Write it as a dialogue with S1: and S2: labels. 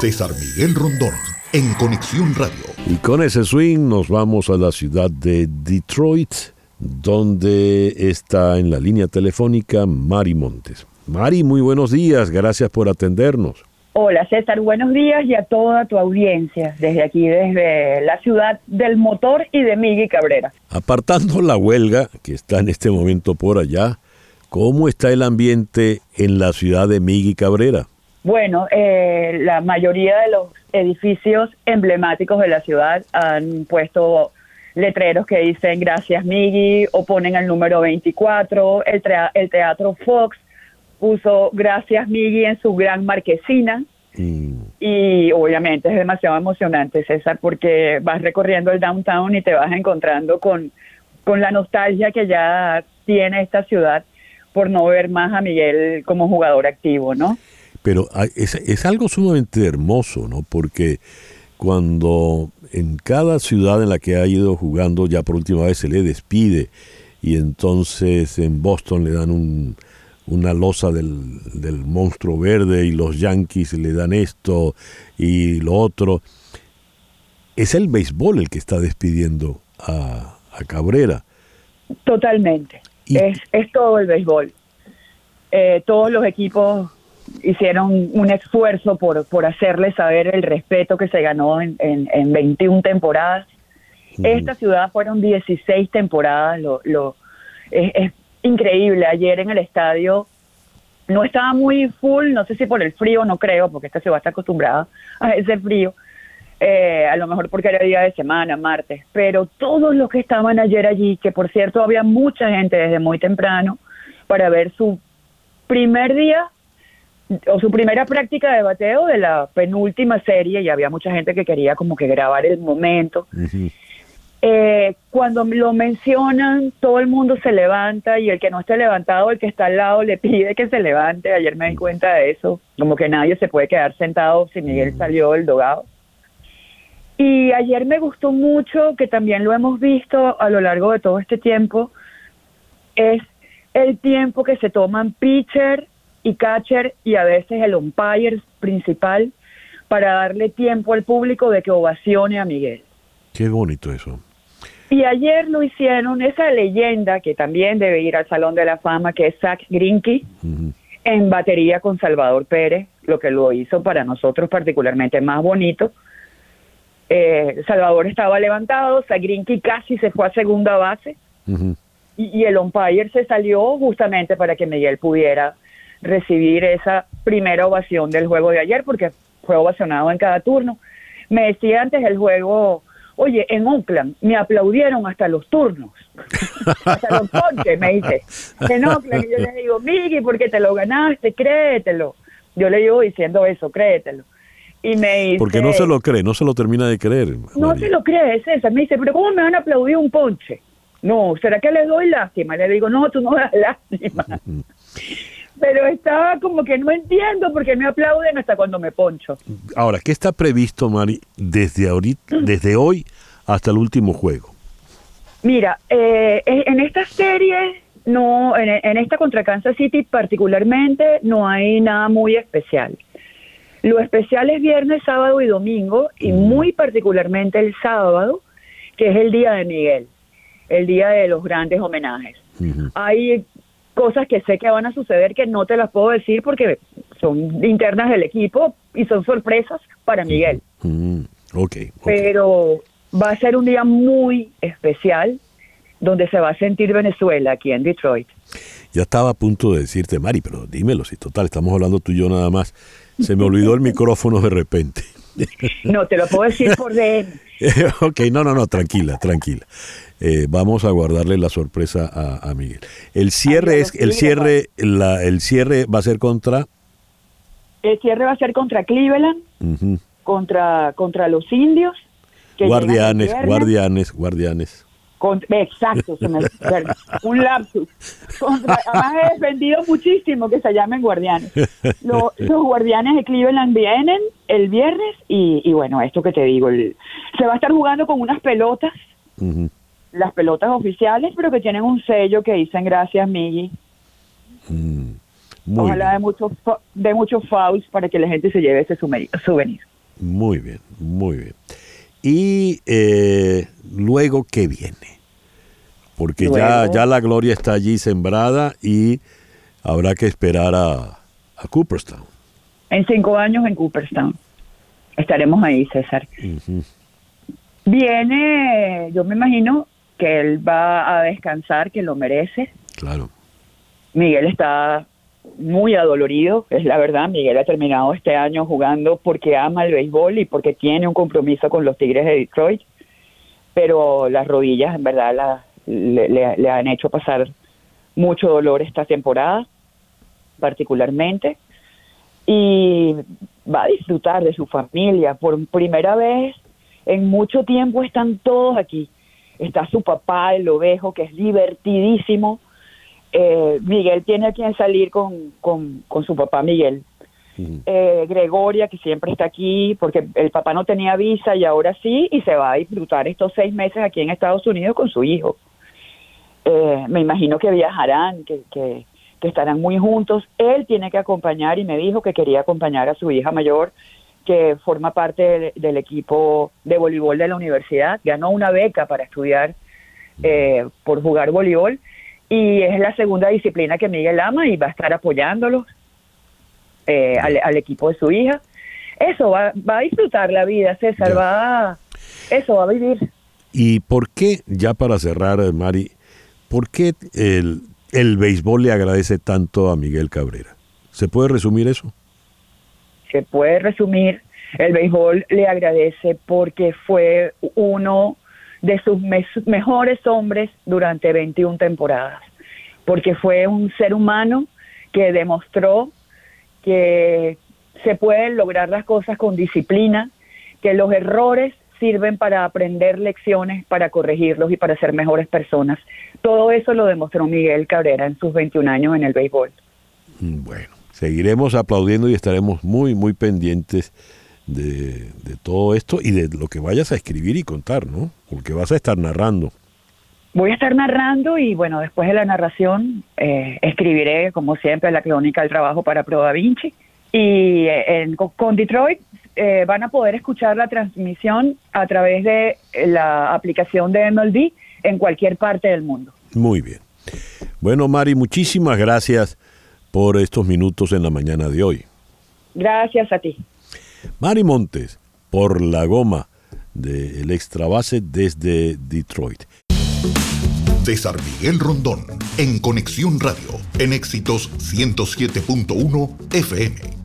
S1: César Miguel Rondón, en Conexión Radio.
S2: Y con ese swing nos vamos a la ciudad de Detroit, donde está en la línea telefónica Mari Montes. Mari, muy buenos días, gracias por atendernos.
S3: Hola César, buenos días y a toda tu audiencia desde aquí, desde la ciudad del motor y de Migui Cabrera.
S2: Apartando la huelga que está en este momento por allá, ¿cómo está el ambiente en la ciudad de Migui Cabrera?
S3: Bueno, eh, la mayoría de los edificios emblemáticos de la ciudad han puesto letreros que dicen gracias Migui o ponen el número 24, el, el Teatro Fox puso Gracias Migui en su gran marquesina. Mm. Y obviamente es demasiado emocionante, César, porque vas recorriendo el downtown y te vas encontrando con, con la nostalgia que ya tiene esta ciudad por no ver más a Miguel como jugador activo, ¿no?
S2: Pero es, es algo sumamente hermoso, ¿no? Porque cuando en cada ciudad en la que ha ido jugando ya por última vez se le despide y entonces en Boston le dan un, una losa del, del, monstruo verde y los Yankees le dan esto y lo otro. Es el béisbol el que está despidiendo a, Cabrera.
S3: Totalmente. Es, es, todo el béisbol. Eh, todos los equipos hicieron un esfuerzo por, por hacerle saber el respeto que se ganó en, en, 21 temporadas. Esta ciudad fueron 16 temporadas. Lo, lo, es, increíble. Ayer en el estadio no estaba muy full, no sé si por el frío, no creo, porque esta ciudad está acostumbrada a ese frío. Eh, a lo mejor porque era día de semana, martes, pero todos los que estaban ayer allí, que por cierto había mucha gente desde muy temprano para ver su primer día o su primera práctica de bateo de la penúltima serie y había mucha gente que quería como que grabar el momento. Eh, cuando lo mencionan, todo el mundo se levanta y el que no esté levantado, el que está al lado, le pide que se levante. Ayer me di cuenta de eso, como que nadie se puede quedar sentado si Miguel salió del dogado. Y ayer me gustó mucho, que también lo hemos visto a lo largo de todo este tiempo, es el tiempo que se toman pitcher y catcher y a veces el umpire principal para darle tiempo al público de que ovacione a Miguel.
S2: Qué bonito eso.
S3: Y ayer lo hicieron, esa leyenda que también debe ir al Salón de la Fama, que es Zach Grinky, en batería con Salvador Pérez, lo que lo hizo para nosotros particularmente más bonito. Eh, Salvador estaba levantado, Zach Grinky casi se fue a segunda base y, el umpire se salió justamente para que Miguel pudiera recibir esa primera ovación del juego de ayer, porque fue ovacionado en cada turno. Me decía antes el juego Oye, en Oakland me aplaudieron hasta los turnos, hasta los ponches, me dice. En Oakland, yo le digo, Miki, porque te lo ganaste, créetelo. Yo le digo diciendo eso, créetelo. Y me dice,
S2: Porque no se lo cree, no se lo termina de creer.
S3: No se lo cree, César. Me dice, pero ¿cómo me van a aplaudir un ponche? No, ¿será que le doy lástima? Le digo, no, tú no das lástima pero estaba como que no entiendo porque me aplauden hasta cuando me poncho.
S2: Ahora, ¿qué está previsto, Mari, desde, ahorita, desde hoy hasta el último juego?
S3: Mira, eh, en esta serie, no, en, esta contra Kansas City particularmente, no hay nada muy especial. Lo especial es viernes, sábado y domingo, y muy particularmente el sábado, que es el día de Miguel, el día de los grandes homenajes. Hay cosas que sé que van a suceder que no te las puedo decir porque son internas del equipo y son sorpresas para Miguel.
S2: Mm, okay,
S3: Pero va a ser un día muy especial donde se va a sentir Venezuela aquí en Detroit.
S2: Ya estaba a punto de decirte, Mari, pero dímelo, si total, estamos hablando tú y yo nada más. Se me olvidó el micrófono de repente.
S3: No, te lo puedo decir por DM.
S2: ok, no, no, no, tranquila, tranquila. Eh, vamos a guardarle la sorpresa a, Miguel. El cierre es, el cierre, la, el cierre va a ser contra.
S3: El cierre va a ser contra Cleveland, contra, contra los indios.
S2: guardianes, guardianes, guardianes.
S3: Exacto, se me, un lapsus. además he defendido muchísimo que se llamen guardianes. los guardianes de Cleveland vienen el viernes y, bueno, esto que te digo, se va a estar jugando con unas pelotas las pelotas oficiales, pero que tienen un sello que dicen gracias, Miggy.
S2: Mm,
S3: Ojalá de muchos, de muchos fouls para que la gente se lleve ese souvenir.
S2: Muy bien, muy bien. Y eh, luego, ¿qué viene? Porque ya, ya la gloria está allí sembrada y habrá que esperar a, a Cooperstown.
S3: En cinco años en Cooperstown. Estaremos ahí, César. Viene, yo me imagino que él va a descansar, que lo merece.
S2: Claro.
S3: Miguel está muy adolorido, es la verdad. Miguel ha terminado este año jugando porque ama el béisbol y porque tiene un compromiso con los Tigres de Detroit, pero las rodillas en verdad le, han hecho pasar mucho dolor esta temporada, particularmente, y va a disfrutar de su familia. Por primera vez en mucho tiempo están todos aquí. Está su papá, el ovejo, que es divertidísimo eh, Miguel tiene a quien salir con, con, su papá Miguel. Eh, Gregoria, que siempre está aquí, porque el papá no tenía visa y ahora sí, y se va a disfrutar estos seis meses aquí en Estados Unidos con su hijo. Eh, me imagino que viajarán, que, que, estarán muy juntos. Él tiene que acompañar y me dijo que quería acompañar a su hija mayor, que forma parte del, equipo de voleibol de la universidad. Ganó una beca para estudiar por jugar voleibol y es la segunda disciplina que Miguel ama y va a estar apoyándolo eh, al, equipo de su hija. Eso va, va a disfrutar la vida, César, va eso va a vivir.
S2: ¿Y por qué, ya para cerrar, Mari, por qué el, el béisbol le agradece tanto a Miguel Cabrera? ¿Se puede resumir eso?
S3: Se puede resumir. El béisbol le agradece porque fue uno de sus mejores hombres durante 21 temporadas, porque fue un ser humano que demostró que se pueden lograr las cosas con disciplina, que los errores sirven para aprender lecciones, para corregirlos y para ser mejores personas. Todo eso lo demostró Miguel Cabrera en sus 21 años en el béisbol.
S2: Bueno, seguiremos aplaudiendo y estaremos muy, muy pendientes de, todo esto y de lo que vayas a escribir y contar, ¿no? Porque vas a estar narrando.
S3: Voy a estar narrando y bueno, después de la narración eh, escribiré, como siempre, la crónica del trabajo para Pro Da Vinci. Y eh, en, con Detroit eh, van a poder escuchar la transmisión a través de la aplicación de MLB en cualquier parte del mundo.
S2: Muy bien. Bueno, Mari, muchísimas gracias por estos minutos en la mañana de hoy.
S3: Gracias a ti.
S2: Mari Montes, por la goma del extra base desde Detroit.
S1: César Miguel Rondón, en Conexión Radio, en Éxitos 107.1 FM.